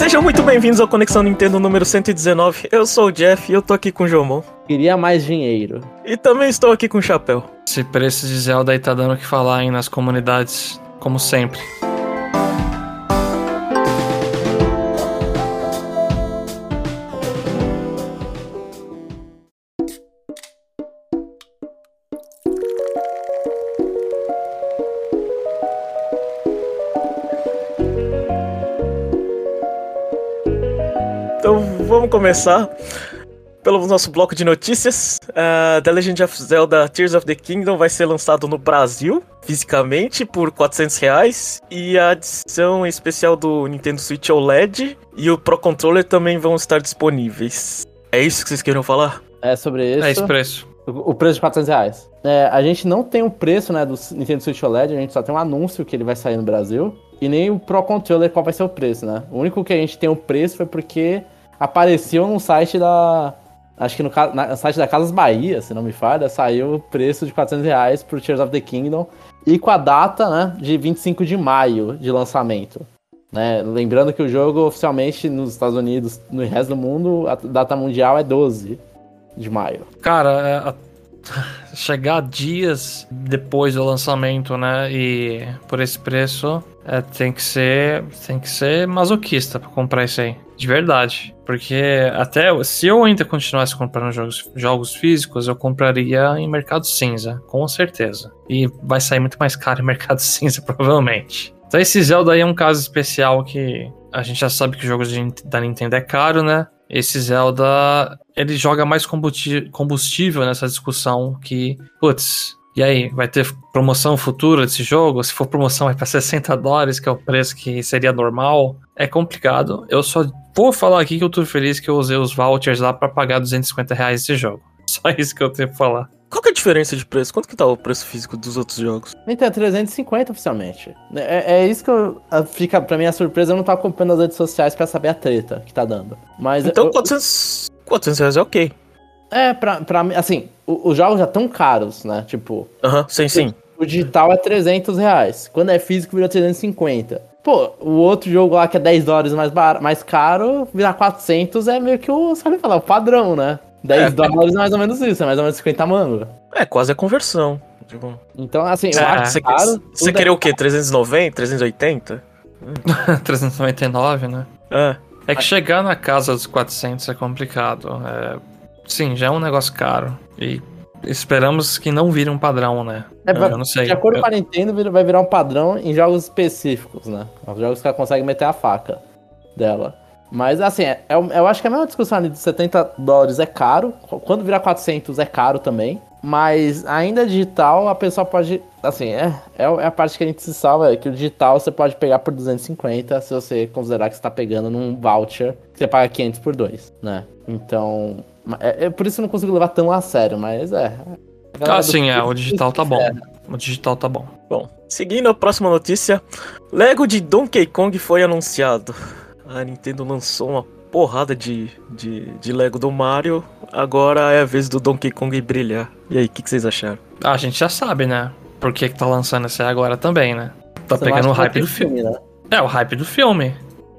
Sejam muito bem-vindos ao Conexão Nintendo número 119. Eu sou o Jeff e eu tô aqui com o Jomon. Queria mais dinheiro. E também estou aqui com o Chapéu. Esse preço de Zelda aí tá dando o que falar, hein, nas comunidades, como sempre. Vamos começar pelo nosso bloco de notícias. Uh, The Legend of Zelda Tears of the Kingdom vai ser lançado no Brasil, fisicamente, por 400 reais. E a edição especial do Nintendo Switch OLED e o Pro Controller também vão estar disponíveis. É isso que vocês queriam falar? É sobre isso. É esse preço. O o preço de 400 reais. É, a gente não tem o preço né, do Nintendo Switch OLED, a gente só tem um anúncio que ele vai sair no Brasil. E nem o Pro Controller qual vai ser o preço, né? O único que a gente tem o preço foi porque apareceu no site da. Acho que no, site da Casas Bahia, se não me falha, saiu o preço de 400 reais pro Tears of the Kingdom. E com a data, né, de 25 de maio de lançamento. Né? Lembrando que o jogo oficialmente nos Estados Unidos, no resto do mundo, a data mundial é 12 de maio. Cara, é, a- chegar dias depois do lançamento, né, e por esse preço, é, tem que ser, tem que ser masoquista pra comprar isso aí, de verdade. Porque até se eu ainda continuasse comprando jogos, jogos físicos, eu compraria em mercado cinza, com certeza. E vai sair muito mais caro em mercado cinza, provavelmente. Então esse Zelda aí é um caso especial que a gente já sabe que jogos da Nintendo é caro, né? Esse Zelda, ele joga mais combustível nessa discussão que, putz, e aí, vai ter promoção futura desse jogo? Se for promoção vai pra 60 dólares, que é o preço que seria normal. É complicado. Eu só vou falar aqui que eu tô feliz que eu usei os vouchers lá pra pagar 250 reais esse jogo. Só isso que eu tenho pra falar. Qual que é a diferença de preço? Quanto que tá o preço físico dos outros jogos? Então, 350 oficialmente. É, é isso que eu, a- fica pra mim a surpresa. Eu não tô acompanhando as redes sociais pra saber a treta que tá dando. Mas Então eu- 400, 400 reais é ok. É, pra, pra mim, assim, o- os jogos já tão caros, né? Tipo, Aham, sim, sim. o digital é 300 reais. Quando é físico, vira 350. Pô, o outro jogo lá que é 10 dólares mais, bar, mais caro, virar 400 é meio que o, sabe falar, o padrão, né? 10 É. dólares é mais ou menos isso, é mais ou menos 50 mangos. É quase a conversão. Tipo, Então, assim, eu É, acho você, caro. você é queria o quê? 390? 380? 399, né? É. É que chegar na casa dos 400 é complicado. É, sim, já é um negócio caro. E esperamos que não vire um padrão, né? É, eu, eu não sei. De acordo Eu- com a Nintendo, vai virar um padrão em jogos específicos, né? Os jogos que ela consegue meter a faca dela. Mas, assim, é- é o- eu acho que a mesma discussão ali de 70 dólares é caro. Quando virar 400 é caro também. Mas ainda digital, a pessoa pode... Assim, é, é a parte que a gente se salva. É que o digital você pode pegar por 250 se você considerar que você tá pegando num voucher que você paga 500 por dois, né? Então... É, é por isso que eu não consigo levar tão a sério, mas é... Ah, sim, é. O digital tá bom. O digital tá bom. Bom, seguindo a próxima notícia, Lego de Donkey Kong foi anunciado. A Nintendo lançou uma porrada de, de, de Lego do Mario, agora é a vez do Donkey Kong brilhar. E aí, o que, que vocês acharam? Ah, a gente já sabe, né? Por que, que tá lançando esse aí agora também, né? Tá Você pegando o hype ter do filme. né? É, o hype do filme.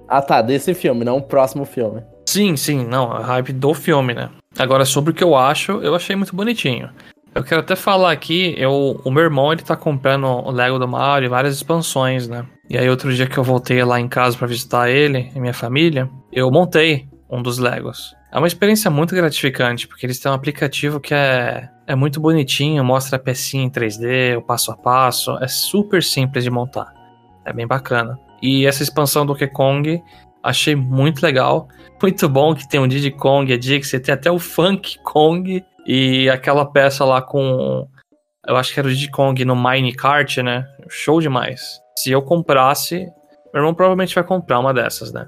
Ah, tá, desse filme, não o próximo filme. Sim, sim, não, é hype do filme, né? Agora, sobre o que eu acho, eu achei muito bonitinho. Eu quero até falar aqui, eu, o meu irmão, ele tá comprando o Lego do Mario e várias expansões, né? E aí, outro dia que eu voltei lá em casa pra visitar ele e minha família, eu montei um dos Legos. É uma experiência muito gratificante, porque eles têm um aplicativo que é, é muito bonitinho, mostra a pecinha em 3D, o passo a passo, é super simples de montar. É bem bacana. E essa expansão do Donkey Kong, achei muito legal. Muito bom que tem o Diddy Kong, a Dixie, tem até o Funk Kong e aquela peça lá com. Eu acho que era o Diddy Kong no Minecart, né? Show demais. Se eu comprasse, meu irmão provavelmente vai comprar uma dessas, né?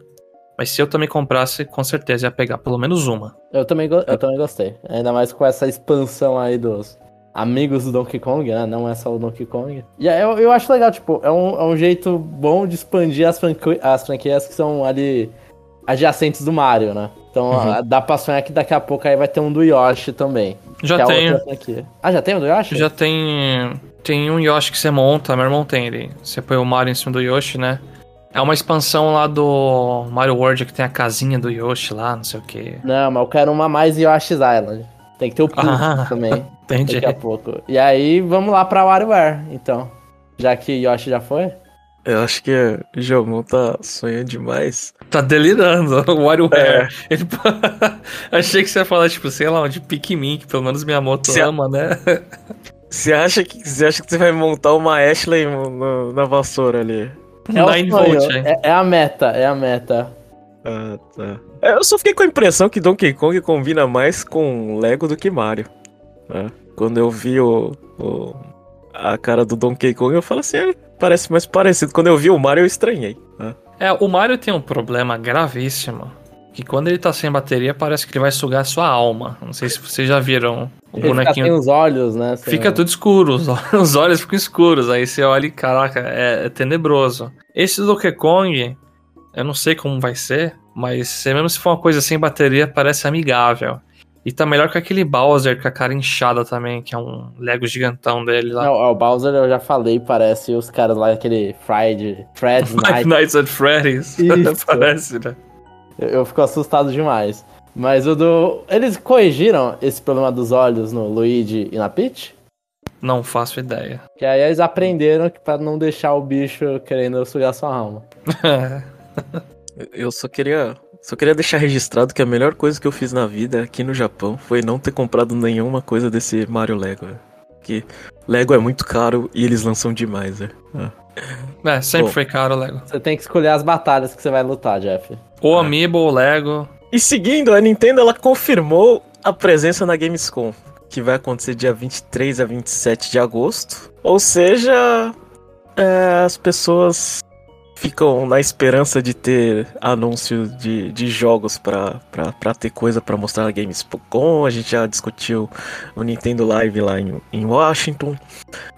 Mas se eu também comprasse, com certeza ia pegar pelo menos uma. Eu também, eu também gostei. Ainda mais com essa expansão aí dos amigos do Donkey Kong, né? Não é só o Donkey Kong. E aí eu, eu acho legal, tipo, é um, é um jeito bom de expandir as, franqui- as franquias que são ali adjacentes do Mario, né? Então Uhum. dá pra sonhar que daqui a pouco aí vai ter um do Yoshi também. Já que é. Ah, já tem um do Yoshi? Já tem. Tem um Yoshi que você monta, meu irmão tem ele. Você põe o Mario em cima do Yoshi, né? É uma expansão lá do Mario World que tem a casinha do Yoshi lá, não sei o que. Não, mas eu quero uma mais Yoshi's Island. Tem que ter o Pink Ah, também, Entendi. daqui a pouco. E aí, vamos lá pra WarioWare, então. Já que Yoshi já foi? Eu acho que o Jomon tá sonhando demais. Tá delirando. O WarioWare. É. Ele... Achei que você ia falar, tipo, sei lá, de Pikmin, que pelo menos minha moto Se- ama, né? Você acha que você acha que você vai montar uma Ashley no- no- na vassoura ali? É, o 9 sonho, volt, é, é a meta, é a meta. Ah, tá. É, Eu só fiquei com a impressão que Donkey Kong combina mais com Lego do que Mario. né? Quando eu vi o, o- a cara do Donkey Kong, eu falei assim, "É, parece mais parecido. Quando eu vi o Mario, eu estranhei. né? É, o Mario tem um problema gravíssimo. Que quando ele tá sem bateria, parece que ele vai sugar a sua alma. Não sei se vocês já viram o Ele fica bonequinho. sem os olhos, né? sem- Fica tudo escuro, os olhos, os olhos ficam escuros. Aí você olha e, caraca, é, é tenebroso. Esse Donkey Kong, eu não sei como vai ser, mas mesmo se for uma coisa sem bateria, parece amigável. E tá melhor que aquele Bowser com a cara inchada também, que é um Lego gigantão dele lá. Não, o Bowser eu já falei, parece os caras lá, aquele Fried, Fred Night. Nights at Freddy's. Parece, né? Eu, eu fico assustado demais. Mas o do. Eles corrigiram esse problema dos olhos no Luigi e na Peach? Não faço ideia. Que aí eles aprenderam que pra não deixar o bicho querendo sugar sua alma. Eu só queria, só queria deixar registrado que a melhor coisa que eu fiz na vida aqui no Japão foi não ter comprado nenhuma coisa desse Mario Lego. velho. Que Lego é muito caro e eles lançam demais, velho. Ah. É, sempre Bom. foi caro o Lego. Você tem que escolher as batalhas que você vai lutar, Jeff. O É. Amiibo, o Lego. E seguindo, a Nintendo ela confirmou a presença na Gamescom, que vai acontecer dia 23 a 27 de agosto. Ou seja, é, as pessoas ficam na esperança de ter anúncio de, de jogos pra ter coisa pra mostrar na Gamescom. A gente já discutiu o Nintendo Live lá em, em Washington.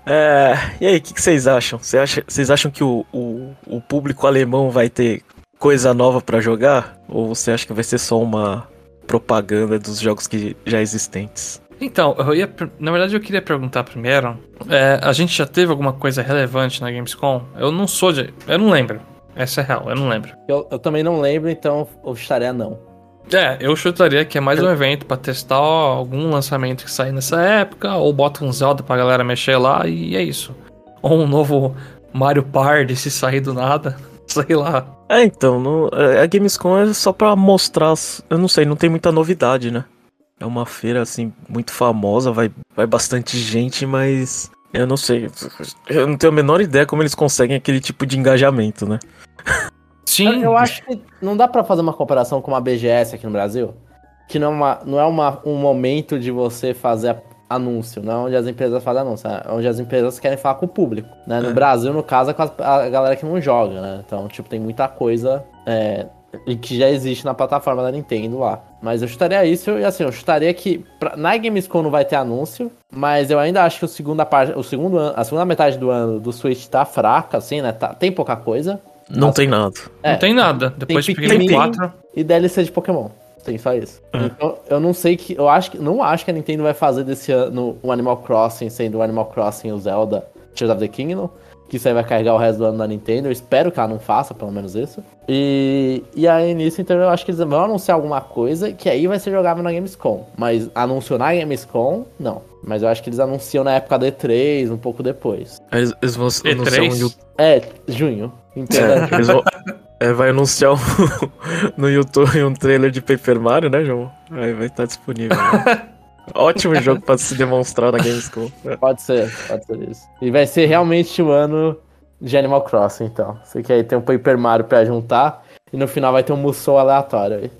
É, e aí, o que, vocês acham? Cê acha- Vocês acham que o, o, o público alemão vai ter coisa nova pra jogar? Ou você acha que vai ser só uma propaganda dos jogos que já existentes? Então, eu ia. Na verdade, eu queria perguntar primeiro. é, a gente já teve alguma coisa relevante na Gamescom? Eu não sou de. Eu não lembro. Essa é real, eu não lembro. Eu, eu também não lembro, então eu estaria não. É, eu chutaria que é mais um evento pra testar algum lançamento que sair nessa época, ou bota um Zelda pra galera mexer lá e é isso. Ou um novo Mario Party se sair do nada. Sei lá. É, então, no- é, a Gamescom é só pra mostrar. Eu não sei, não tem muita novidade, né? É uma feira, assim, muito famosa, vai, vai bastante gente, mas. Eu não sei. Eu não tenho a menor ideia como eles conseguem aquele tipo de engajamento, né? Sim. Eu, eu acho que não dá pra fazer uma comparação com uma BGS aqui no Brasil. Que não é, uma, não é uma, um momento de você fazer a- anúncio, não é onde as empresas fazem anúncio, é onde as empresas querem falar com o público. Né? No É. Brasil, no caso, é com as- a galera que não joga, né? Então, tipo, tem muita coisa é, e que já existe na plataforma da Nintendo lá. Mas eu chutaria isso e assim, eu chutaria que pra- na Gamescom não vai ter anúncio, mas eu ainda acho que o segunda parte, o segundo ano, a segunda metade do ano do Switch tá fraca, assim, né? Tá- tem pouca coisa. Não Nossa. tem nada. Não É. tem nada. Depois de Pikmin. Pikmin 4. e DLC de Pokémon. Tem só isso. É. Então, eu não sei que. Eu acho que. Não acho que a Nintendo vai fazer desse ano o Animal Crossing sendo o Animal Crossing e o Zelda Tears of the Kingdom. Que isso aí vai carregar o resto do ano da Nintendo. Eu espero que ela não faça, pelo menos isso. E, e aí nisso, então, eu acho que eles vão anunciar alguma coisa que aí vai ser jogável na Gamescom. Mas anunciou na Gamescom, não. Mas eu acho que eles anunciam na época da E3, um pouco depois. Eles, eles vão E3? anunciar um YouTube. É, junho. Entenda. É, eles vão- é, vai anunciar um- no YouTube um trailer de Paper Mario, né, João? Aí vai estar disponível. né? Ótimo jogo pra se demonstrar na Gamescom. Pode ser, pode ser isso. E vai ser realmente o ano de Animal Crossing, então. Você quer ter um Paper Mario pra juntar e no final vai ter um Musou aleatório aí.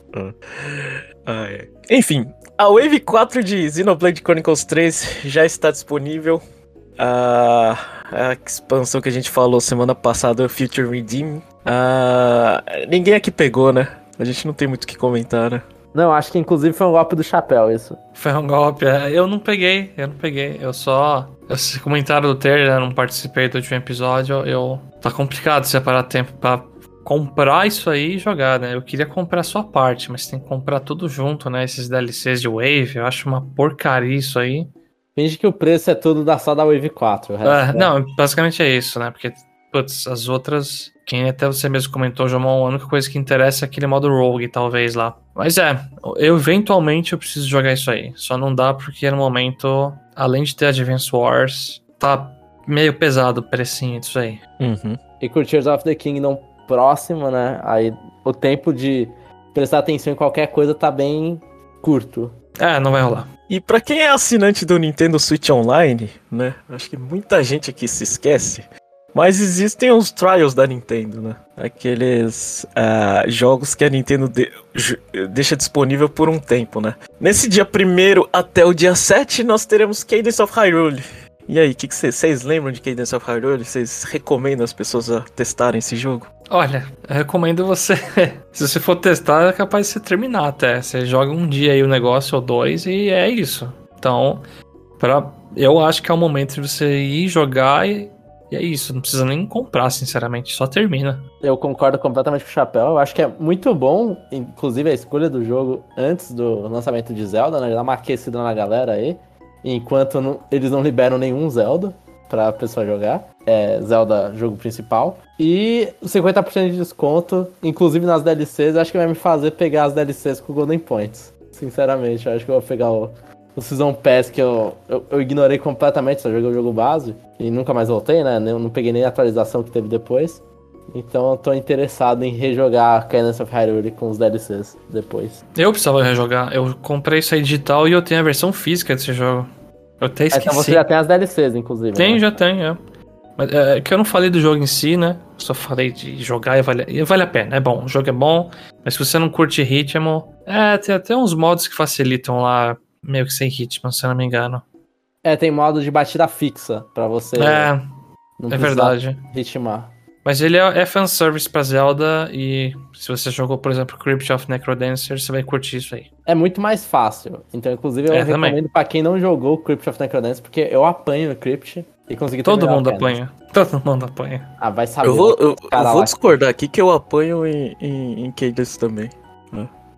Ah, é. Enfim, a Wave 4 de Xenoblade Chronicles 3 já está disponível. A, a expansão que a gente falou semana passada, Future Redeem. Ah, ninguém aqui pegou, né? A gente não tem muito o que comentar, né? Não, acho que inclusive foi um golpe do chapéu isso. Foi um golpe. é, Eu não peguei, eu não peguei. Eu só. Esse comentário do trailer, eu não participei do último episódio. Eu. Tá complicado separar tempo pra comprar isso aí e jogar, né? Eu queria comprar só a parte, mas tem que comprar tudo junto, né? Esses DLCs de Wave, eu acho uma porcaria isso aí. Finge que o preço é tudo da, só da Wave 4. o resto É, é- não, basicamente é isso, né? Porque putz, as outras. Quem até você mesmo comentou, João, a única coisa que interessa é aquele modo rogue, talvez lá. Mas é, eu eventualmente eu preciso jogar isso aí. Só não dá porque no momento, além de ter Advance Wars, tá meio pesado o precinho disso aí. Uhum. E com Tears of the Kingdom próximo, né? Aí o tempo de prestar atenção em qualquer coisa tá bem curto. É, não vai rolar. E pra quem é assinante do Nintendo Switch Online, né? Acho que muita gente aqui se esquece. Mas existem os trials da Nintendo, né? Aqueles ah, jogos que a Nintendo de- deixa disponível por um tempo, né? Nesse dia 1 até o dia 7, nós teremos Cadence of Hyrule. E aí, o que vocês lembram de Cadence of Hyrule? Vocês recomendam as pessoas a testarem esse jogo? Olha, eu recomendo você. Se você for testar, é capaz de você terminar até. Você joga um dia aí o negócio ou dois e é isso. Então, pra, eu acho que é o momento de você ir jogar e, e é isso. Não precisa nem comprar, sinceramente. Só termina. Eu concordo completamente com o Chapéu. Eu acho que é muito bom, inclusive, a escolha do jogo antes do lançamento de Zelda, né? Dá uma aquecida na galera aí. Enquanto não- eles não liberam nenhum Zelda pra pessoa jogar. É Zelda, jogo principal. E 50% de desconto, inclusive nas DLCs, eu acho que vai me fazer pegar as DLCs com Golden Points. Sinceramente, eu acho que eu vou pegar o, o Season Pass que eu, eu, eu ignorei completamente, só joguei o jogo base. E nunca mais voltei, né? Eu não peguei nem a atualização que teve depois. Então eu tô interessado em rejogar Cadence of Hyrule com os DLCs depois. Eu precisava rejogar. Eu comprei isso aí digital e eu tenho a versão física desse jogo. Eu até esqueci. Então você já tem as DLCs, inclusive. Tem, né? já tem, é. Mas é que eu não falei do jogo em si, né? Só falei de jogar e vale, e vale a pena. É bom, o jogo é bom. Mas se você não curte ritmo, é, tem até uns modos que facilitam lá, meio que sem ritmo, se eu não me engano. É, tem modo de batida fixa pra você É, não é verdade. ritmar. Mas ele é, é fanservice pra Zelda e se você jogou, por exemplo, Crypt of Necrodancer, você vai curtir isso aí. É muito mais fácil. Então, inclusive, eu É, também. recomendo pra quem não jogou Crypt of Necrodancer, porque eu apanho no Crypt e consegui Todo terminar o mundo apanha. Todo mundo apanha. Ah, vai saber. Eu vou, eu, eu vou discordar aqui que eu apanho em, em, em Cadence também.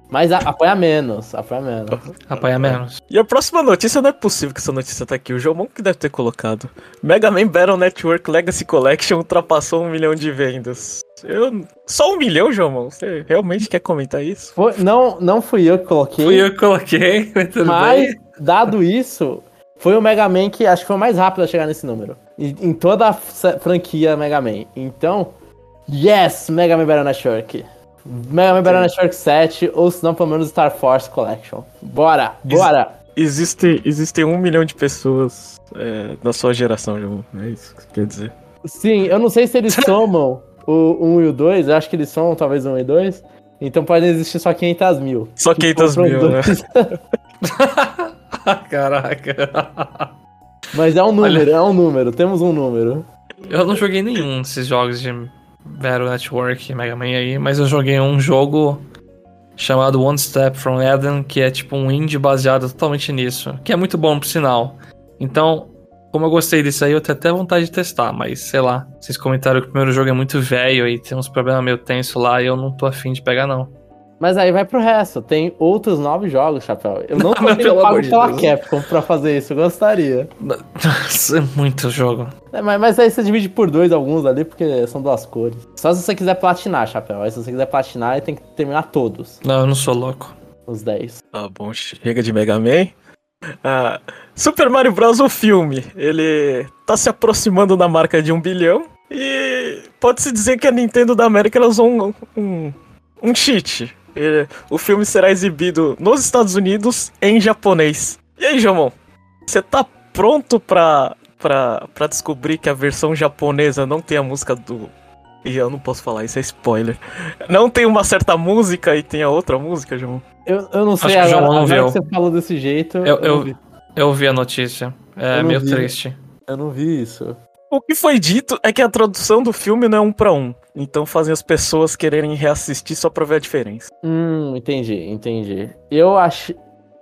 Mas a- apanha menos, apanha menos. Apanha menos. E a próxima notícia não é possível que essa notícia tá aqui. O Jomon que deve ter colocado. Mega Man Battle Network Legacy Collection ultrapassou um milhão de vendas. Eu... Só um milhão, Jomon? Você realmente quer comentar isso? Foi- não, não fui eu que coloquei, Fui eu que coloquei, mas tudo mas, bem. dado isso, foi o Mega Man que acho que foi o mais rápido a chegar nesse número. Em, em toda a franquia Mega Man. Então, yes, Mega Man Battle Network. Mega Man Battle Network 7, ou se não, pelo menos Star Force Collection. Bora, bora! Existe, existem um milhão de pessoas é, da sua geração, Jomon. É isso que você quer dizer. Sim, eu não sei se eles somam o 1 e o 2, eu acho que eles somam talvez o 1 e 2. Então podem existir só 500 mil. Só Que 500 compram mil, né? dois. Caraca. Mas é um número, é um número, temos um número. Eu não joguei nenhum desses jogos de Battle Network, Mega Man aí, mas eu joguei um jogo chamado One Step from Eden, que é tipo um indie baseado totalmente nisso, que é muito bom por sinal. Então, como eu gostei disso aí, eu tenho até vontade de testar, mas sei lá, vocês comentaram que o primeiro jogo é muito velho e tem uns problemas meio tenso lá e eu não tô afim de pegar não. Mas aí vai pro resto, tem outros nove jogos, Chapéu. Eu não sendo pelo pago de pela Deus. Capcom pra fazer isso, eu gostaria. Nossa, é muito jogo. É, mas, mas aí você divide por dois alguns ali, porque são duas cores. Só se você quiser platinar, Chapéu. Aí se você quiser platinar, tem que terminar todos, Não, eu não sou louco. os 10. Tá bom, chega de Mega Man. Ah, Super Mario Bros. o filme, ele tá se aproximando da marca de um bilhão e pode-se dizer que a Nintendo da América ela usou um, um, um cheat. Ele- o filme será exibido nos Estados Unidos em japonês. E aí, Jomon, você tá pronto pra, pra, pra descobrir que a versão japonesa não tem a música do... E eu não posso falar, isso é spoiler. Não tem uma certa música e tem a outra música, Jomon? Eu, eu não sei, que o João agora, não agora viu. que você falou desse jeito, Eu- eu- não vi. Eu vi a notícia. É Eu meio vi. triste. eu não vi isso. O que foi dito é que a tradução do filme não é um pra um. Então fazem as pessoas quererem reassistir só pra ver a diferença. Hum, entendi, entendi. Eu acho.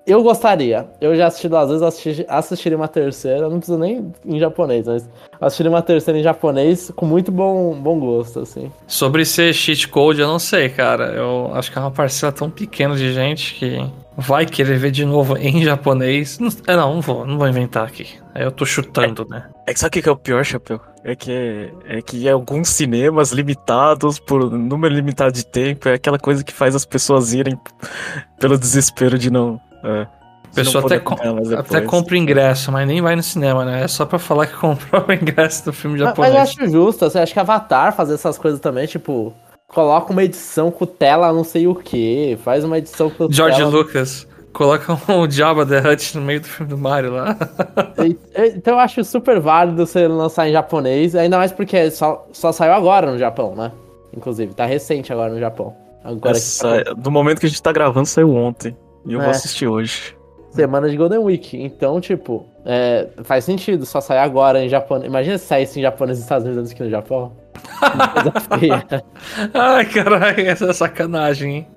Eu gostaria. Eu já assisti duas vezes, assisti, assistiria uma terceira. Não precisa nem em japonês, mas assistiria uma terceira em japonês com muito bom, bom gosto, assim. Sobre ser cheat code, eu não sei, cara. Eu acho que é uma parcela tão pequena de gente que vai querer ver de novo em japonês. Não, é, não, não vou, não vou inventar aqui. Aí Eu tô chutando, né? É que sabe o que é o pior, Chapéu? é que é, é que alguns cinemas limitados por número limitado de tempo é aquela coisa que faz as pessoas irem pelo desespero de não. É, a pessoa até, com, até compra ingresso, mas nem vai no cinema, né? É só pra falar que comprou o ingresso do filme japonês. Mas, mas eu acho justo, assim, acho que Avatar fazer essas coisas também, tipo, coloca uma edição com tela não sei o que, faz uma edição com George tela... Lucas. Coloca o Jabba the Hutt no meio do filme do Mario lá. então eu acho super válido você lançar em japonês, ainda mais porque só, só saiu agora no Japão, né? Inclusive, tá recente agora no Japão. Agora Essa, Do momento que a gente tá gravando, saiu ontem. E eu é. vou assistir hoje. Semana de Golden Week. Então, tipo, é, faz sentido só sair agora em japonês. Imagina se saísse em japonês nos Estados Unidos aqui no Japão. Ai, caralho, essa é sacanagem, hein?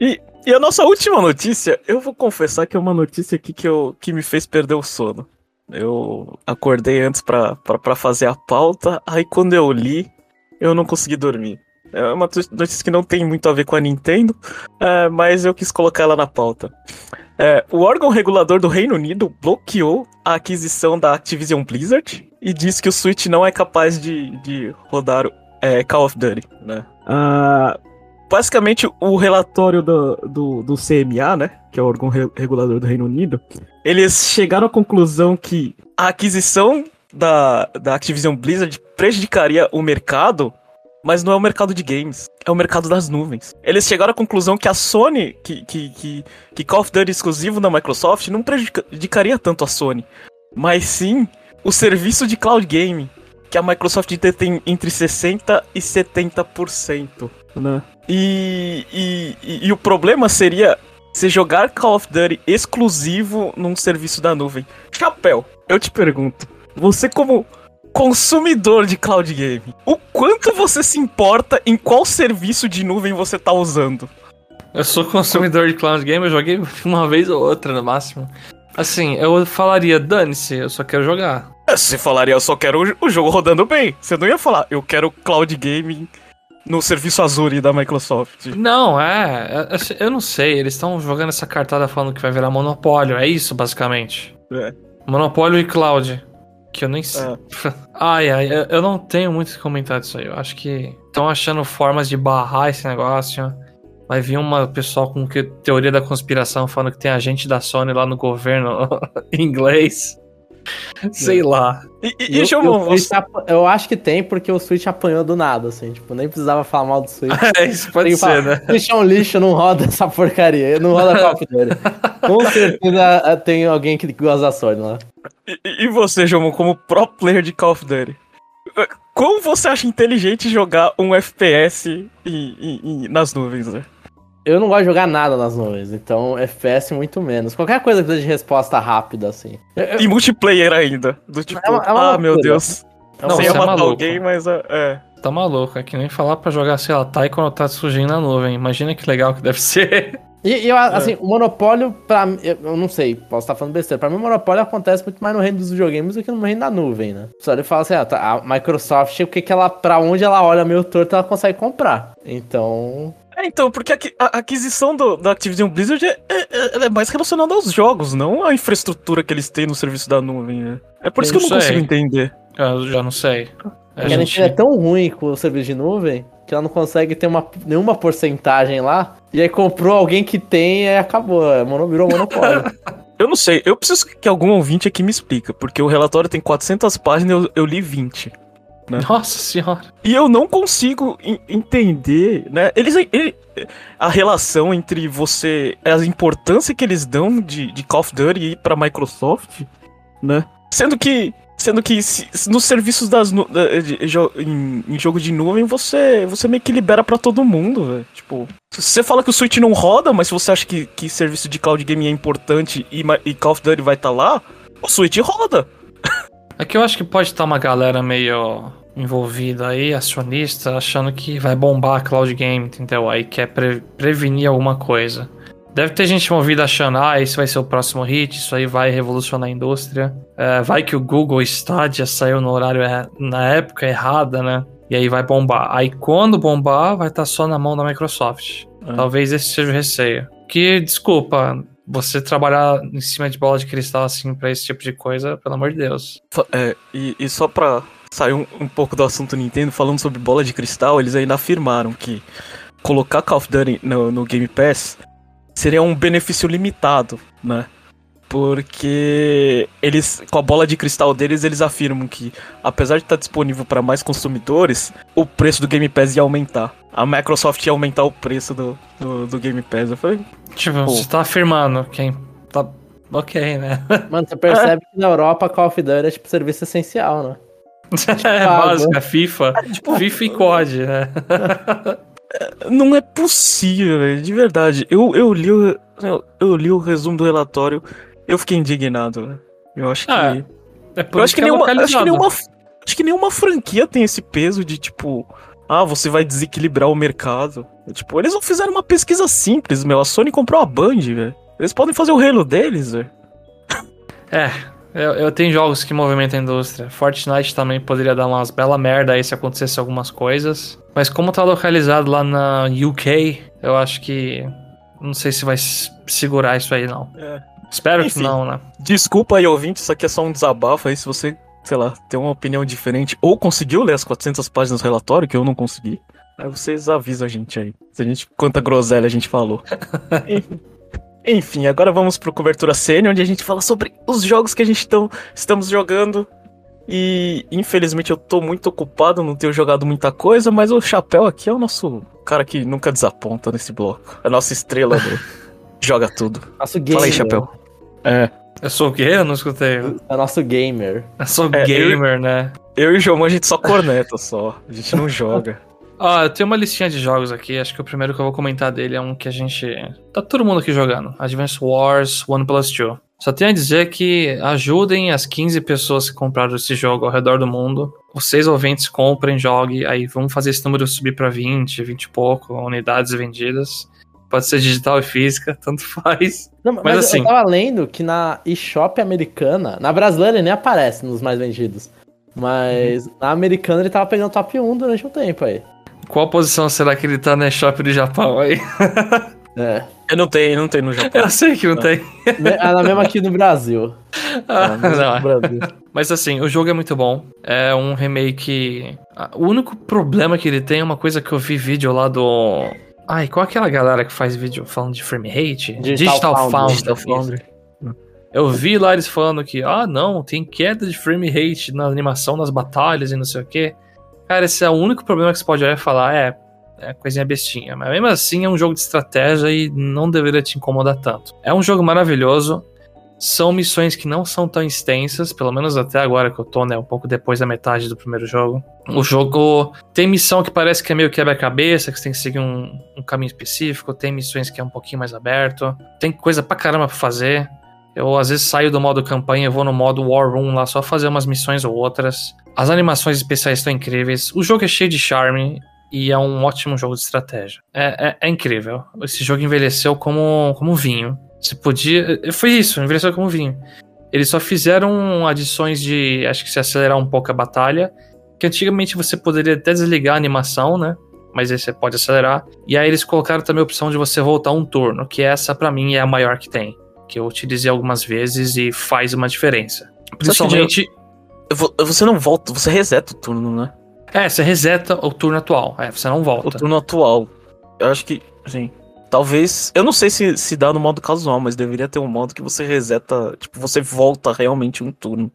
E e a nossa última notícia, eu vou confessar que é uma notícia aqui que, eu, que me fez perder o sono. Eu acordei antes pra fazer a pauta, aí quando eu li, eu não consegui dormir. É uma notícia que não tem muito a ver com a Nintendo, é, mas eu quis colocar ela na pauta. É, o órgão regulador do Reino Unido bloqueou a aquisição da Activision Blizzard e disse que o Switch não é capaz de, de rodar é, Call of Duty, né? Uh, basicamente o relatório do, do, do, CMA, né, que é o órgão re regulador do Reino Unido, eles chegaram à conclusão que a aquisição da, da Activision Blizzard prejudicaria o mercado, mas não é o mercado de games, é o mercado das nuvens. Eles chegaram à conclusão que a Sony, que, que, que, que Call of Duty exclusivo da Microsoft, não prejudicaria tanto a Sony, mas sim o serviço de cloud gaming, que a Microsoft detém entre 60% e 70%. Né? E, e, e, e o problema seria você jogar Call of Duty exclusivo num serviço da nuvem. Chapéu, eu te pergunto, você como consumidor de cloud game, o quanto você se importa em qual serviço de nuvem você tá usando? Eu sou consumidor de cloud game, eu joguei uma vez ou outra no máximo. Assim, eu falaria, dane-se, eu só quero jogar. Você falaria, eu só quero o jogo rodando bem. Você não ia falar, eu quero cloud gaming no serviço Azure da Microsoft. Não, é, é, é. Eu não sei, eles estão jogando essa cartada falando que vai virar monopólio. É isso, basicamente. É. Monopólio e cloud. Que eu nem sei. É. ai, ai, eu não tenho muito que comentar disso aí. Eu acho que estão achando formas de barrar esse negócio. Vai vir uma pessoal com que, teoria da conspiração falando que tem agente da Sony lá no governo inglês. Sei lá. E, e, e eu, eu, você... eu, acho que tem, porque o Switch apanhou do nada, assim. Tipo, nem precisava falar mal do Switch. é, isso pode ser, falar, né? Switch é um lixo, não roda essa porcaria. Não roda Call of Duty. Com certeza eh, tem alguém que gosta da Sony lá. E, e você, João, como pro player de Call of Duty? Eh, como você acha inteligente jogar um FPS nas nuvens, né? Eu não gosto de jogar nada nas nuvens, então FPS muito menos. Qualquer coisa que precisa de resposta rápida, assim. Eu, E multiplayer ainda. Do tipo, é uma, é uma ah, meu Deus. É não, você é matar alguém, mas é, é. Tá maluco, é que nem falar pra jogar, sei lá, Taiko no Tatsujin na nuvem. Imagina que legal que deve ser. E, e eu, assim, é. o monopólio, pra eu, eu não sei, posso estar falando besteira. Pra mim, o monopólio acontece muito mais no reino dos videogames do que no reino da nuvem, né? Só ele fala assim, ah, tá, a Microsoft, o que que ela, pra onde ela olha meio torto, ela consegue comprar. Então, é, então, porque a aquisição do, da Activision Blizzard é, é, é, é, mais relacionada aos jogos, não à infraestrutura que eles têm no serviço da nuvem. Né? É por isso eu que eu não sei. consigo entender. Eu já não sei. A, a gente é tão ruim com o serviço de nuvem que ela não consegue ter uma, nenhuma porcentagem lá. E aí comprou alguém que tem e acabou. É virou monopólio. eu não sei, eu preciso que algum ouvinte aqui me explica, porque o relatório tem 400 páginas e eu, eu li 20. Né? Nossa senhora. E eu não consigo entender, né? Eles, ele, a relação entre você, a importância que eles dão de, de Call of Duty pra Microsoft, né? Sendo que, sendo que se, nos serviços das de, de, em, em, jogo de nuvem você, você meio que libera para todo mundo, velho. Tipo, você fala que o Switch não roda, mas se você acha que, que serviço de cloud gaming é importante e, e Call of Duty vai estar tá lá, o Switch roda. É que eu acho que pode estar uma galera meio envolvida aí, acionista, achando que vai bombar a cloud game, entendeu? Aí quer pre prevenir alguma coisa. Deve ter gente envolvida achando, ah, esse vai ser o próximo hit, isso aí vai revolucionar a indústria. É, vai que o Google Stadia saiu no horário, na época errada, né? E aí vai bombar. Aí quando bombar, vai estar só na mão da Microsoft. É. Talvez esse seja o receio. Que, desculpa, você trabalhar em cima de bola de cristal assim para esse tipo de coisa, pelo amor de Deus. É, e, e só pra sair um, um pouco do assunto Nintendo, falando sobre bola de cristal, eles ainda afirmaram que colocar Call of Duty no, no Game Pass seria um benefício limitado, né? Porque eles, com a bola de cristal deles, eles afirmam que, apesar de estar disponível para mais consumidores, o preço do Game Pass ia aumentar. A Microsoft ia aumentar o preço do, do, do Game Pass. Eu falei, Tipo, Pô. você tá afirmando quem. Tá... Ok, né? Mano, você percebe que na Europa Call of Duty é tipo serviço essencial, né? é básica, FIFA. FIFA e COD, né? não é possível, velho, de verdade. Eu, eu, li o, eu, eu li o resumo do relatório, eu fiquei indignado, velho. Eu acho que. Ah, É por eu acho que, é nenhuma, acho que nenhuma. Acho que nenhuma franquia tem esse peso de tipo. Ah, você vai desequilibrar o mercado. Tipo, eles não fizeram uma pesquisa simples, meu. A Sony comprou a Band, velho. Eles podem fazer o Halo deles, velho. É, eu, eu tenho jogos que movimentam a indústria. Fortnite também poderia dar umas bela merda aí se acontecesse algumas coisas. Mas como tá localizado lá na UK, eu acho que. Não sei se vai segurar isso aí, não. É. Espero Enfim. que não, né? Desculpa aí, ouvinte, isso aqui é só um desabafo aí. Se você, sei lá, tem uma opinião diferente ou conseguiu ler as 400 páginas do relatório, que eu não consegui, aí vocês avisam a gente aí. Se a gente, quanta groselha a gente falou. Enfim. Agora vamos pro Cobertura Sênior, onde a gente fala sobre os jogos que a gente tão, estamos jogando. E infelizmente eu tô muito ocupado, não tenho jogado muita coisa, mas o Chapéu aqui é o nosso cara que nunca desaponta nesse bloco. A nossa estrela do Joga Tudo. Nosso. Fala aí, Chapéu. É. Eu sou o quê? Eu não escutei. É nosso gamer. Eu sou É, gamer, né? Eu e o Jomon a gente só corneta só. A gente não joga. Ó, eu tenho uma listinha de jogos aqui. Acho que o primeiro que eu vou comentar dele é um que a gente. Tá todo mundo aqui jogando: Advance Wars 1 Plus 2. Só tenho a dizer que ajudem as 15 pessoas que compraram esse jogo ao redor do mundo. Vocês ouvintes comprem, joguem. Aí vamos fazer esse número subir pra 20, 20 e pouco unidades vendidas. Pode ser digital e física, tanto faz. Não, mas Mas eu- assim- eu tava lendo que na eShop americana, na brasileira ele nem aparece nos mais vendidos. Mas Uhum. na americana ele tava pegando top 1 durante um tempo aí. Qual posição será que ele tá na eShop do Japão aí? É. Eu não tenho, não tenho no Japão. Eu sei que não tem. Me- ah, na mesma aqui no Brasil. Ah, mas não, no Brasil. Mas assim, o jogo é muito bom. É um remake. O único problema que ele tem é uma coisa que eu vi vídeo lá do. Ai, qual é aquela galera que faz vídeo falando de frame rate? Digital Foundry. Digital. Foundry. Eu vi lá eles falando que, ah, não, tem queda de frame rate na animação das batalhas e não sei o quê. Cara, esse é o único problema que você pode olhar e falar, é, é coisinha bestinha. Mas mesmo assim é um jogo de estratégia e não deveria te incomodar tanto. É um jogo maravilhoso. São missões que não são tão extensas, pelo menos até agora que eu tô, né? Um pouco depois da metade do primeiro jogo. O jogo tem missão que parece que é meio quebra-cabeça, que você tem que seguir um, um caminho específico. Tem missões que é um pouquinho mais aberto. Tem coisa pra caramba pra fazer. Eu às vezes saio do modo campanha e vou no modo War Room lá só fazer umas missões ou outras. As animações especiais estão incríveis. O jogo é cheio de charme e é um ótimo jogo de estratégia. É, é- é incrível. Esse jogo envelheceu como, como vinho. Você podia. Foi isso, envelheceu como vinho. Eles só fizeram adições de. Acho que se acelerar um pouco a batalha. Que antigamente você poderia até desligar a animação, né? Mas aí você pode acelerar. E aí eles colocaram também a opção de você voltar um turno, que essa pra mim é a maior que tem. Que eu utilizei algumas vezes e faz uma diferença. Principalmente. Vo- Você não volta, você reseta o turno, né? É, você reseta o turno atual. É, você não O volta. turno atual. Eu acho que, assim, talvez. Eu não sei se, se dá no modo casual, mas deveria ter um modo que você reseta. Tipo, você volta realmente um turno.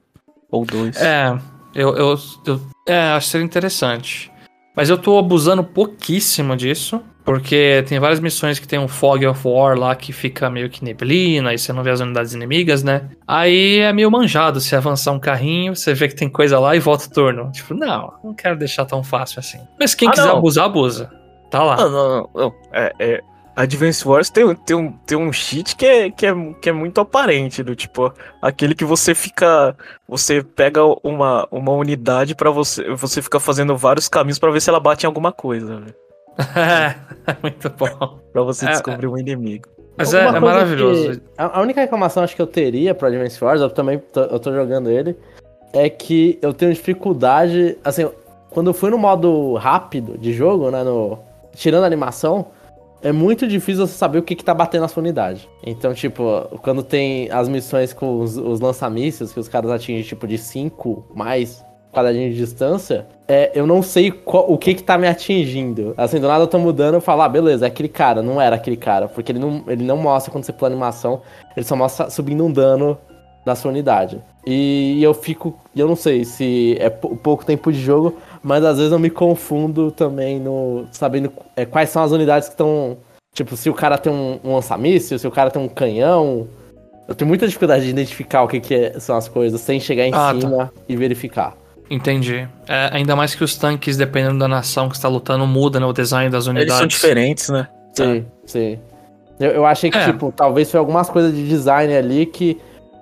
Ou dois. É, eu, eu, eu- é, acho que seria interessante. Mas eu tô abusando pouquíssimo disso, porque tem várias missões que tem um Fog of War lá que fica meio que neblina e você não vê as unidades inimigas, né? Aí é meio manjado se avançar um carrinho, você vê que tem coisa lá e volta o turno. Tipo, não, não quero deixar tão fácil assim. Mas quem Ah, quiser não. abusar, abusa. Tá lá. Não, não, não. não. É, é, Advance Wars tem, tem, um, tem um cheat que é, que, é, que é muito aparente, do tipo, aquele que você fica. Você pega uma, uma unidade pra você. Você fica fazendo vários caminhos pra ver se ela bate em alguma coisa, velho. é muito bom. Pra você É, descobrir um inimigo. Mas é, é coisa maravilhoso. que- a, a única reclamação acho que eu teria pro Advance Wars, eu também tô, eu tô jogando ele, é que eu tenho dificuldade, assim, quando eu fui no modo rápido de jogo, né, no, tirando a animação, é muito difícil você saber o que que tá batendo na sua unidade. Então, tipo, quando tem as missões com os, os lança-mísseis, que os caras atingem, tipo, de 5 mais quadradinho de distância, é, eu não sei qual- o que que tá me atingindo. Assim, do nada eu tô mudando, eu falo, ah, beleza, é aquele cara, não era aquele cara. Porque ele não, ele não mostra quando você pula animação, ele só mostra subindo um dano da sua unidade. E eu fico, eu não sei se é pou- pouco tempo de jogo, mas às vezes eu me confundo também no sabendo é, quais são as unidades que estão, tipo, se o cara tem um, um lança-míssil, se o cara tem um canhão. Eu tenho muita dificuldade de identificar o que, que é- são as coisas sem chegar em Ah, tá. cima e verificar. Entendi. É, ainda mais que os tanques, dependendo da nação que está lutando, muda né, o design das unidades. Eles são diferentes, né? Sim, sim. Eu, eu achei que, É. tipo, talvez foi algumas coisas de design ali que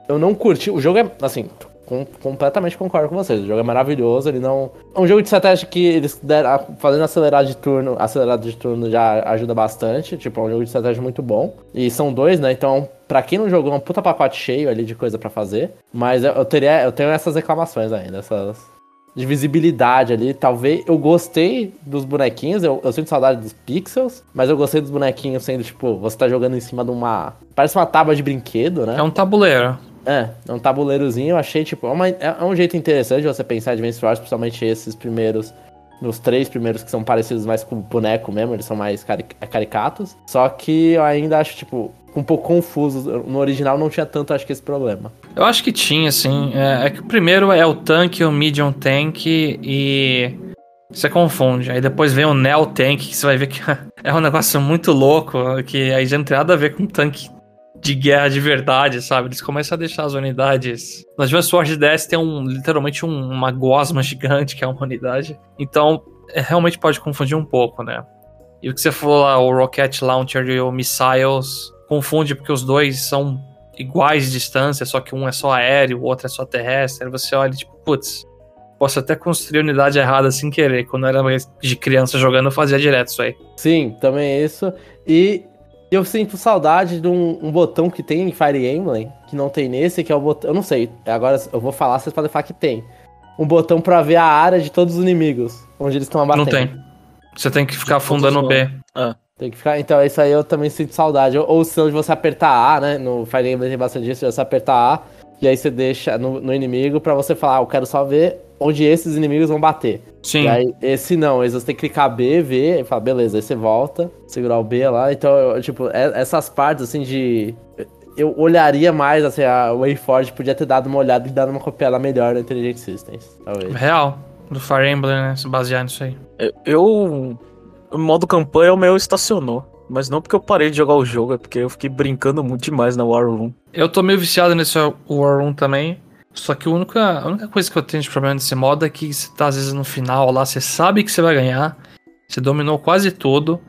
eu não curti. O jogo é, assim, com- completamente concordo com vocês. O jogo é maravilhoso, ele não. É um jogo de estratégia que eles deram, fazendo acelerado de turno, acelerado de turno já ajuda bastante. Tipo, é um jogo de estratégia muito bom. E são dois, né? Então, pra quem não jogou, é um puta pacote cheio ali de coisa pra fazer. Mas eu, eu teria. Eu tenho essas reclamações ainda, essas. De visibilidade ali, talvez. Eu gostei dos bonequinhos, eu, eu sinto saudade dos pixels, mas eu gostei dos bonequinhos sendo, tipo, você tá jogando em cima de uma. Parece uma tábua de brinquedo, né? É um tabuleiro. É, é um tabuleirozinho, eu achei, tipo, é, uma- é- é um jeito interessante de você pensar Advance Wars, principalmente esses primeiros, nos três primeiros que são parecidos mais com boneco mesmo, eles são mais cari- caricatos. Só que eu ainda acho, tipo, um pouco confuso. No original não tinha tanto, acho que, esse problema. Eu acho que tinha, assim. É, é que o primeiro é o tanque, o medium tank e. Você confunde. Aí depois vem o Neo Tank, que você vai ver que é um negócio muito louco, que aí já não tem nada a ver com tanque de guerra de verdade, sabe? Eles começam a deixar as unidades. No Advance Wars 10 tem um, literalmente um- uma gosma gigante, que é uma unidade. Então, é, realmente pode confundir um pouco, né? E o que você falou lá, o Rocket Launcher e o Missiles, confunde porque os dois são iguais de distância, só que um é só aéreo, o outro é só terrestre. Aí você olha, tipo, putz, posso até construir unidade errada sem querer. Quando eu era de criança jogando, eu fazia direto isso aí. Sim, também isso. E eu sinto saudade de um, um botão que tem em Fire Emblem, que não tem nesse, que é o botão. Eu não sei, agora eu vou falar, vocês podem falar que tem. Um botão pra ver a área de todos os inimigos, onde eles estão abatendo. Não tem. Você tem que ficar afundando o B. Tem que ficar. Então, isso aí eu também sinto saudade. Ou, ou se não, de você apertar A, né? No Fire Emblem tem bastante disso, você apertar A, e aí você deixa no, no inimigo pra você falar, ah, eu quero só ver onde esses inimigos vão bater. Sim. E aí, esse não, esse você tem que clicar B, ver, e falar, beleza, aí você volta, segurar o B lá. Então, eu, tipo, é- essas partes, assim, de. Eu olharia mais, assim, a WayForge podia ter dado uma olhada e dado uma copiada melhor na Intelligent Systems, talvez. Real. Do Fire Emblem, né? Se basear nisso aí. Eu. O modo campanha o meu estacionou. Mas não porque eu parei de jogar o jogo, é porque eu fiquei brincando muito demais na War Room. Eu tô meio viciado nesse War Room também. Só que a única, a única coisa que eu tenho de problema nesse modo é que você tá às vezes no final lá, você sabe que você vai ganhar, você dominou quase tudo,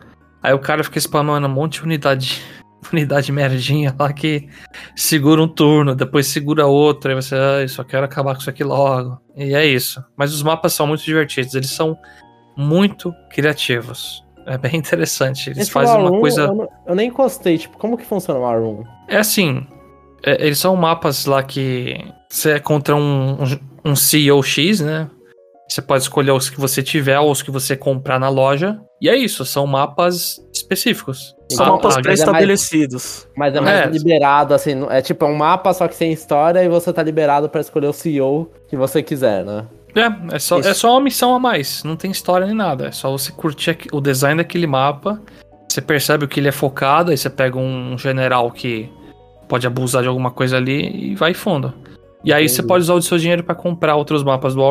aí o cara fica spamando um monte de unidade, unidade merdinha lá que segura um turno, depois segura outro, aí você, ai, só quero acabar com isso aqui logo. E é isso. Mas os mapas são muito divertidos, eles são muito criativos. É bem interessante. Eles Esse fazem uma coisa. Eu, não- eu nem encostei, tipo, como que funciona o War Room? É assim, é, eles são mapas lá que você é contra um, um, um CEO X, né? Você pode escolher os que você tiver ou os que você comprar na loja. E é isso, são mapas específicos. São Ah, mapas ah, pré-estabelecidos. Mas é mais É. liberado, assim, é tipo é um mapa, só que sem história, e você tá liberado pra escolher o CEO que você quiser, né? É, é só, Isso. é só uma missão a mais. Não tem história nem nada. É só você curtir o design daquele mapa. Você percebe o que ele é focado. Aí você pega um general que pode abusar de alguma coisa ali e vai fundo. E aí você pode usar o seu dinheiro pra comprar outros mapas do.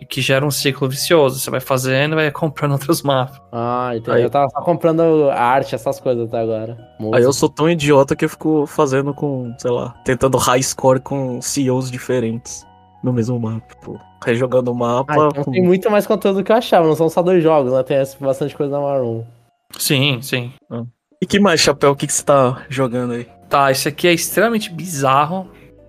E que gera um ciclo vicioso. Você vai fazendo e vai comprando outros mapas. Ah, entendi. Aí- Eu tava só comprando arte, essas coisas até agora. Aí eu sou tão idiota que eu fico fazendo com, sei lá, tentando high score com CEOs diferentes no mesmo mapa. Tipo, rejogando o mapa. Ah, então com- tem muito mais conteúdo do que eu achava, não são só dois jogos, né? Tem bastante coisa na Maroon. Sim, sim. E que mais, Chapéu? O que, que você tá jogando aí? Tá, esse aqui é extremamente bizarro.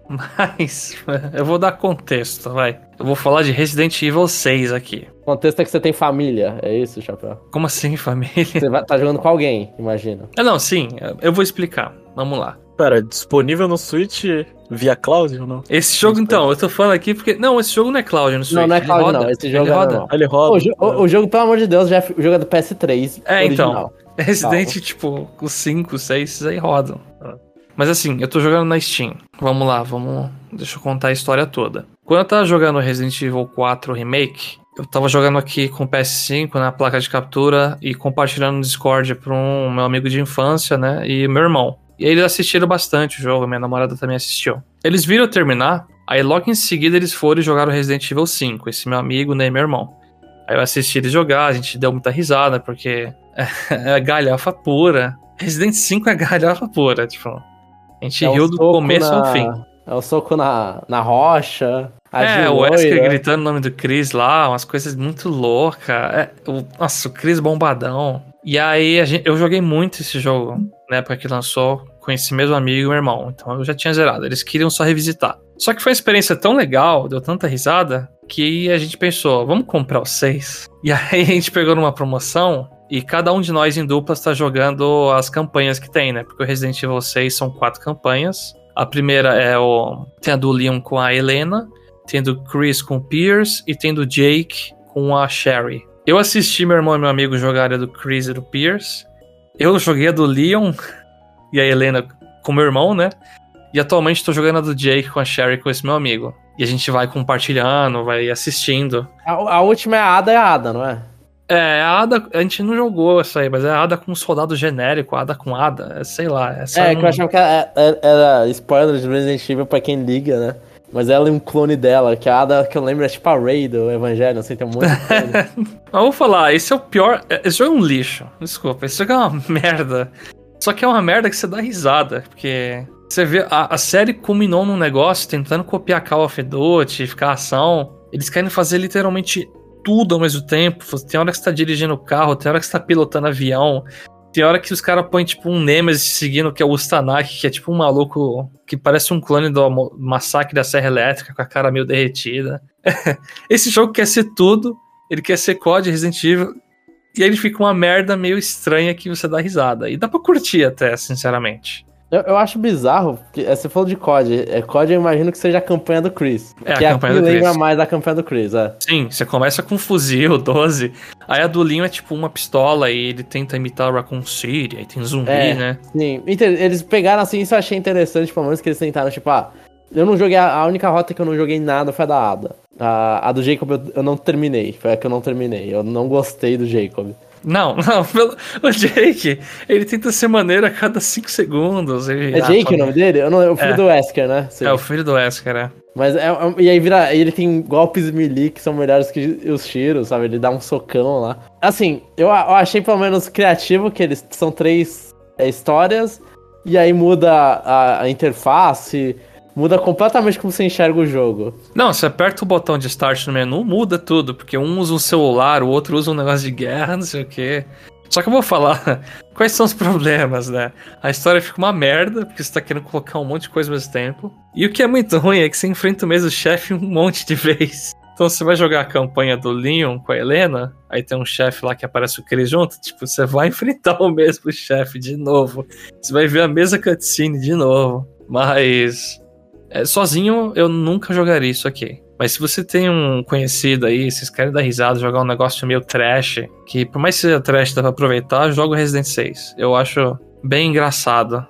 Mas eu vou dar contexto, vai. Eu vou falar de Resident Evil 6 aqui. O contexto é que você tem família, é isso, Chapéu? Como assim, família? Você vai, tá jogando com alguém, imagina. Ah, não, sim, eu vou explicar. Vamos lá. Pera, disponível no Switch via cloud ou não? Esse jogo, então, eu tô falando aqui porque. Não, esse jogo não é cloud no Switch. não, não é ele cloud, roda, não. Esse ele jogo é roda. normal. Ah, Ele roda. O, jo- o- o jogo, pelo amor de Deus, já é, o jogo é do PS3. É, então. original. Resident, tipo, os 5, 6, esses aí rodam. Mas assim, eu tô jogando na Steam. Vamos lá, vamos. Deixa eu contar a história toda. Quando eu tava jogando Resident Evil 4 Remake, eu tava jogando aqui com o PS5 na placa de captura e compartilhando no Discord pra um meu amigo de infância, né? E meu irmão. E eles assistiram bastante o jogo, minha namorada também assistiu. Eles viram eu terminar, aí logo em seguida eles foram e jogaram Resident Evil 5, esse meu amigo, né, e meu irmão. Aí eu assisti eles jogar, a gente deu muita risada, porque é galhofa pura. Resident 5 é galhofa pura, tipo. A gente É riu do começo na- ao fim. É o soco na, na rocha. É, o Wesker loira. gritando o nome do Chris lá, umas coisas muito loucas. É, o- nossa, o Chris bombadão. E aí gente- eu joguei muito esse jogo na época que lançou com esse mesmo amigo e meu irmão. Então eu já tinha zerado. Eles queriam só revisitar. Só que foi uma experiência tão legal, deu tanta risada, que a gente pensou, vamos comprar os seis? E aí a gente pegou numa promoção e cada um de nós em duplas tá jogando as campanhas que tem, né? Porque o Resident Evil 6 são quatro campanhas. A primeira é o. Tem a do Leon com a Helena, tem do Chris com o Pierce e tem do Jake com a Sherry. Eu assisti meu irmão e meu amigo jogarem a do Chris e do Pierce. Eu joguei a do Leon e a Helena com meu irmão, né? E atualmente tô jogando a do Jake com a Sherry com esse meu amigo. E a gente vai compartilhando, vai assistindo. A, a última é a Ada, é a Ada, não é? É, a Ada, a gente não jogou essa aí, mas é a Ada com soldado genérico, Ada com Ada, é, sei lá. Essa é, não- que eu achava que era, era- era spoiler de Resident Evil pra quem liga, né? Mas ela é um clone dela, que a Ada que eu lembro é tipo a Ray do Evangelho, assim, tem um monte de eu vou falar, esse é o pior. é- Esse jogo é um lixo. Desculpa, esse jogo é uma merda. Só que é uma merda que você dá risada, porque você vê. A, a série culminou num negócio tentando copiar Call of Duty, ficar ação. Eles querem fazer literalmente tudo ao mesmo tempo. Tem hora que você tá dirigindo o carro, tem hora que você tá pilotando avião. Tem hora que os caras põem, tipo, um Nemesis seguindo, que é o Ustanaki, que é tipo um maluco que parece um clone do massacre da Serra Elétrica, com a cara meio derretida. Esse jogo quer ser tudo, ele quer ser COD Resident Evil, e aí ele fica uma merda meio estranha que você dá risada. E dá pra curtir até, sinceramente. Eu, eu acho bizarro, porque é, você falou de COD. É, COD eu imagino que seja a campanha do Chris. É, a que campanha aqui do Chris. lembra mais da campanha do Chris, é. Sim, você começa com um fuzil 12, aí a do Leon é tipo uma pistola e ele tenta imitar o Raccoon City, aí tem zumbi, É. né? Sim, eles pegaram assim, isso eu achei interessante, pelo menos que eles tentaram, tipo, ah, eu não joguei, a a única rota que eu não joguei nada foi a da Ada. A, a do Jacob eu, eu não terminei, foi a que eu não terminei, eu não gostei do Jacob. Não, não, pelo- o Jake, ele tenta ser maneiro a cada 5 segundos. ele- É ah, Jake o foda. nome dele? Eu não, é o filho É. do Wesker, né? Sim. É o filho do Wesker, é. Mas é, é- e aí vira, ele tem golpes melee que são melhores que os tiros, sabe? Ele dá um socão lá. Assim, eu, eu achei pelo menos criativo que eles são três é, histórias e aí muda a, a interface, muda completamente como você enxerga o jogo. Não, você aperta o botão de start no menu, muda tudo, porque um usa um celular, o outro usa um negócio de guerra, não sei o quê. Só que eu vou falar quais são os problemas, né? A história fica uma merda, porque você tá querendo colocar um monte de coisa ao mesmo tempo. E o que é muito ruim é que você enfrenta o mesmo chefe um monte de vezes. Então você vai jogar a campanha do Leon com a Helena, aí tem um chefe lá que aparece o Chris junto, tipo, você vai enfrentar o mesmo chefe de novo. Você vai ver a mesma cutscene de novo. Mas é, sozinho eu nunca jogaria isso aqui. Mas se você tem um conhecido aí, vocês querem dar risada, jogar um negócio meio trash, que por mais que seja trash dá pra aproveitar, joga o Resident 6. Eu acho bem engraçado.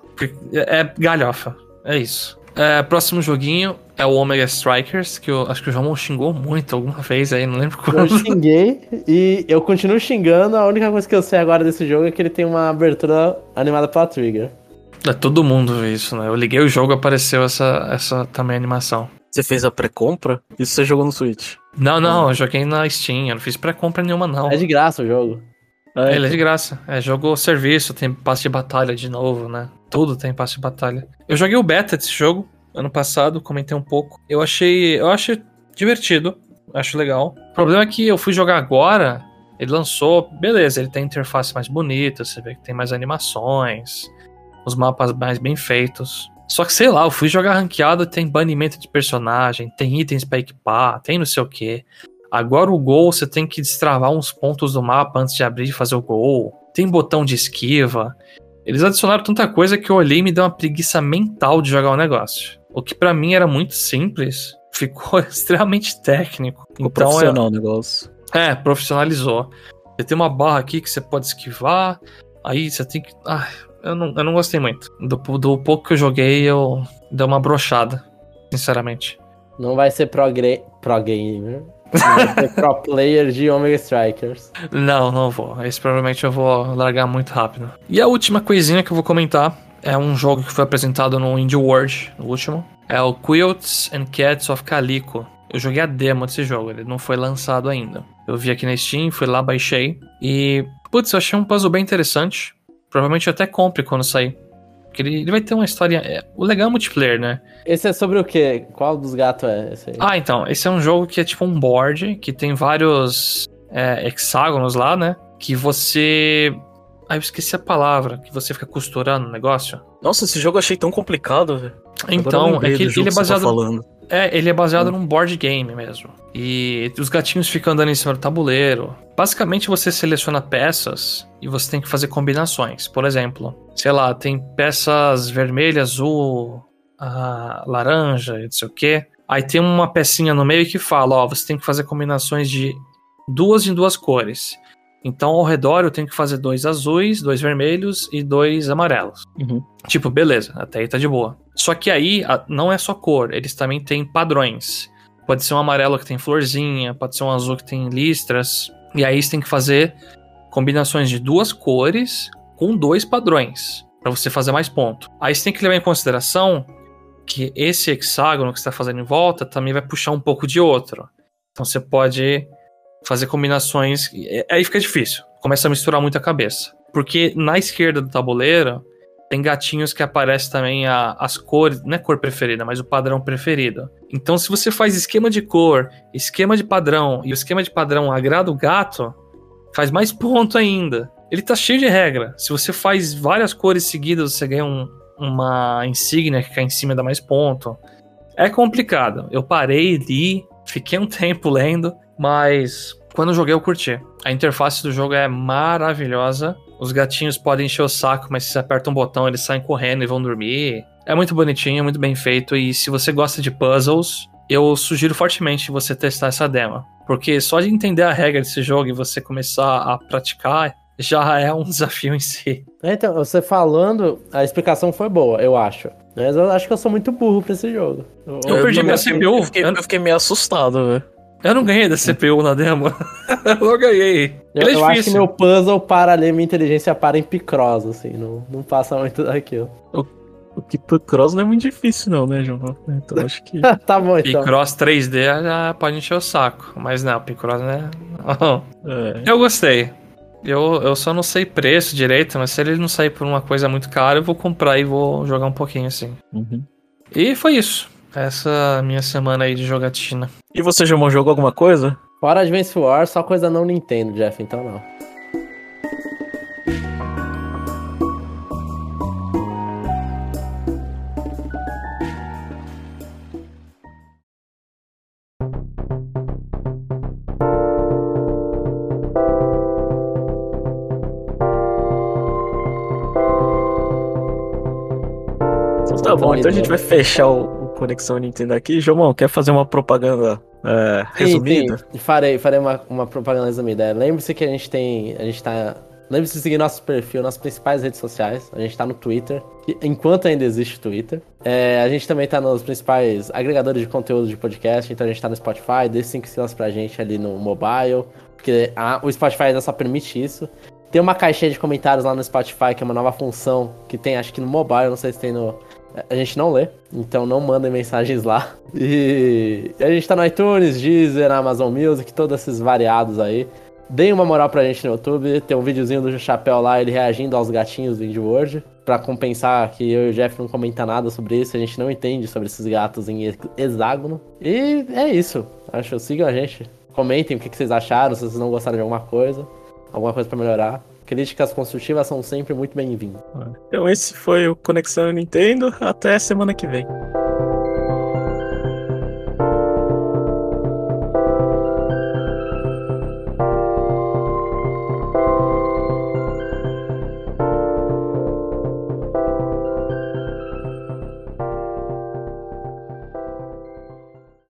É é galhofa. É isso. É, próximo joguinho é o Omega Strikers, que eu acho que o João xingou muito alguma vez aí, não lembro Eu quando. xinguei e eu continuo xingando. A única coisa que eu sei agora desse jogo é que ele tem uma abertura animada pela Trigger. É, todo mundo vê isso, né? Eu liguei o jogo apareceu essa, essa também animação. Você fez a pré-compra? Isso você jogou no Switch. Não, não, eu joguei na Steam, eu não fiz pré-compra nenhuma, não. É de graça o jogo. Ah, Ele é de graça. É jogo serviço, tem passe de batalha de novo, né? Tudo tem passe de batalha. Eu joguei o beta desse jogo ano passado, comentei um pouco. Eu achei, eu achei divertido, acho legal. O problema é que eu fui jogar agora, ele lançou, beleza, ele tem interface mais bonita, você vê que tem mais animações, os mapas mais bem feitos. Só que sei lá, eu fui jogar ranqueado, tem banimento de personagem, tem itens pra equipar, tem não sei o que. Agora o gol você tem que destravar uns pontos do mapa antes de abrir e fazer o gol. Tem botão de esquiva. Eles adicionaram tanta coisa que eu olhei e me deu uma preguiça mental de jogar o negócio. O que pra mim era muito simples, ficou extremamente técnico. Ficou então é, profissional o negócio. é, profissionalizou. Você tem uma barra aqui que você pode esquivar, aí você tem que. Ah, eu não, eu não gostei muito. Do, do pouco que eu joguei, eu dei uma brochada, sinceramente. Não vai ser pro, pro gamer. Vai ser pro player de Omega Strikers. Não, não vou. Esse provavelmente eu vou largar muito rápido. E a última coisinha que eu vou comentar é um jogo que foi apresentado no Indie World, no último. É o Quilts and Cats of Calico. Eu joguei a demo desse jogo, ele não foi lançado ainda. Eu vi aqui na Steam, fui lá, baixei. E, putz, eu achei um puzzle bem interessante. Provavelmente eu até compre quando sair. Porque ele, ele vai ter uma história. É, o legal é multiplayer, né? Esse é sobre o quê? Qual dos gatos é esse aí? Ah, então. Esse é um jogo que é tipo um board, que tem vários é, hexágonos lá, né? Que você. Ah, eu esqueci a palavra. Que você fica costurando o negócio. Nossa, esse jogo eu achei tão complicado, velho. Então, é que ele é tá baseado. Tá é, ele é baseado hum. num board game mesmo. E os gatinhos ficam andando em cima do tabuleiro. Basicamente, você seleciona peças e você tem que fazer combinações. Por exemplo, sei lá, tem peças vermelha, azul, a laranja, não sei o quê. Aí tem uma pecinha no meio que fala, ó, você tem que fazer combinações de duas em duas cores. Então, ao redor, eu tenho que fazer dois azuis, dois vermelhos e dois amarelos. Uhum. Tipo, beleza, até aí tá de boa. Só que aí não é só cor, eles também têm padrões. Pode ser um amarelo que tem florzinha, pode ser um azul que tem listras. E aí você tem que fazer combinações de duas cores com dois padrões para você fazer mais ponto. Aí você tem que levar em consideração que esse hexágono que está fazendo em volta também vai puxar um pouco de outro. Então você pode fazer combinações. Aí fica difícil. Começa a misturar muito a cabeça. Porque na esquerda do tabuleiro tem gatinhos que aparecem também a, as cores, não é cor preferida, mas o padrão preferido. Então, se você faz esquema de cor, esquema de padrão e o esquema de padrão agrada o gato, faz mais ponto ainda. Ele tá cheio de regra. Se você faz várias cores seguidas, você ganha um, uma insígnia que cai em cima e dá mais ponto. É complicado. Eu parei, li, fiquei um tempo lendo, mas quando eu joguei eu curti. A interface do jogo é maravilhosa. Os gatinhos podem encher o saco, mas se você aperta um botão, eles saem correndo e vão dormir. É muito bonitinho, muito bem feito. E se você gosta de puzzles, eu sugiro fortemente você testar essa demo. Porque só de entender a regra desse jogo e você começar a praticar, já é um desafio em si. É, então, você falando, a explicação foi boa, eu acho. Mas eu acho que eu sou muito burro pra esse jogo. Eu, eu perdi minha CPU. Eu fiquei, eu fiquei meio assustado, velho. Eu não ganhei da CPU na demo. eu ganhei. Eu, é eu acho que meu puzzle para ali, minha inteligência para em Picross, assim. Não, não passa muito daquilo. O, o que Picross não é muito difícil, não, né, João? Então acho que. tá bom, então. Picross 3D já pode encher o saco. Mas não, Picross, né? é. Eu gostei. Eu, eu só não sei preço direito, mas se ele não sair por uma coisa muito cara, eu vou comprar e vou jogar um pouquinho assim. Uhum. E foi isso. Essa minha semana aí de jogatina. E você já jogou alguma coisa? Fora Advance Wars, só coisa não Nintendo, Jeff, então não. Tá bom, então a gente vai fechar o, Conexão Nintendo aqui. João, quer fazer uma propaganda é, resumida? Sim, sim. Farei, farei uma, uma propaganda resumida. É, lembre-se que a gente tem. A gente tá. Lembre-se de seguir nosso perfil nas principais redes sociais. A gente tá no Twitter, enquanto ainda existe Twitter. É, a gente também tá nos principais agregadores de conteúdo de podcast. Então a gente tá no Spotify, dê 5 estrelas pra gente ali no mobile. Porque a, o Spotify ainda só permite isso. Tem uma caixinha de comentários lá no Spotify, que é uma nova função que tem, acho que no mobile, não sei se tem no, a gente não lê, então não mandem mensagens lá. E a gente tá no iTunes, Deezer, Amazon Music, todos esses variados aí. Deem uma moral pra gente no YouTube, tem um videozinho do Chapéu lá, ele reagindo aos gatinhos do Indie World, pra compensar que eu e o Jeff não comenta nada sobre isso, a gente não entende sobre esses gatos em hexágono. E é isso, acho, sigam a gente. Comentem o que vocês acharam, se vocês não gostaram de alguma coisa, alguma coisa para melhorar. Críticas construtivas são sempre muito bem-vindas. Então esse foi o Conexão Nintendo. Até semana que vem.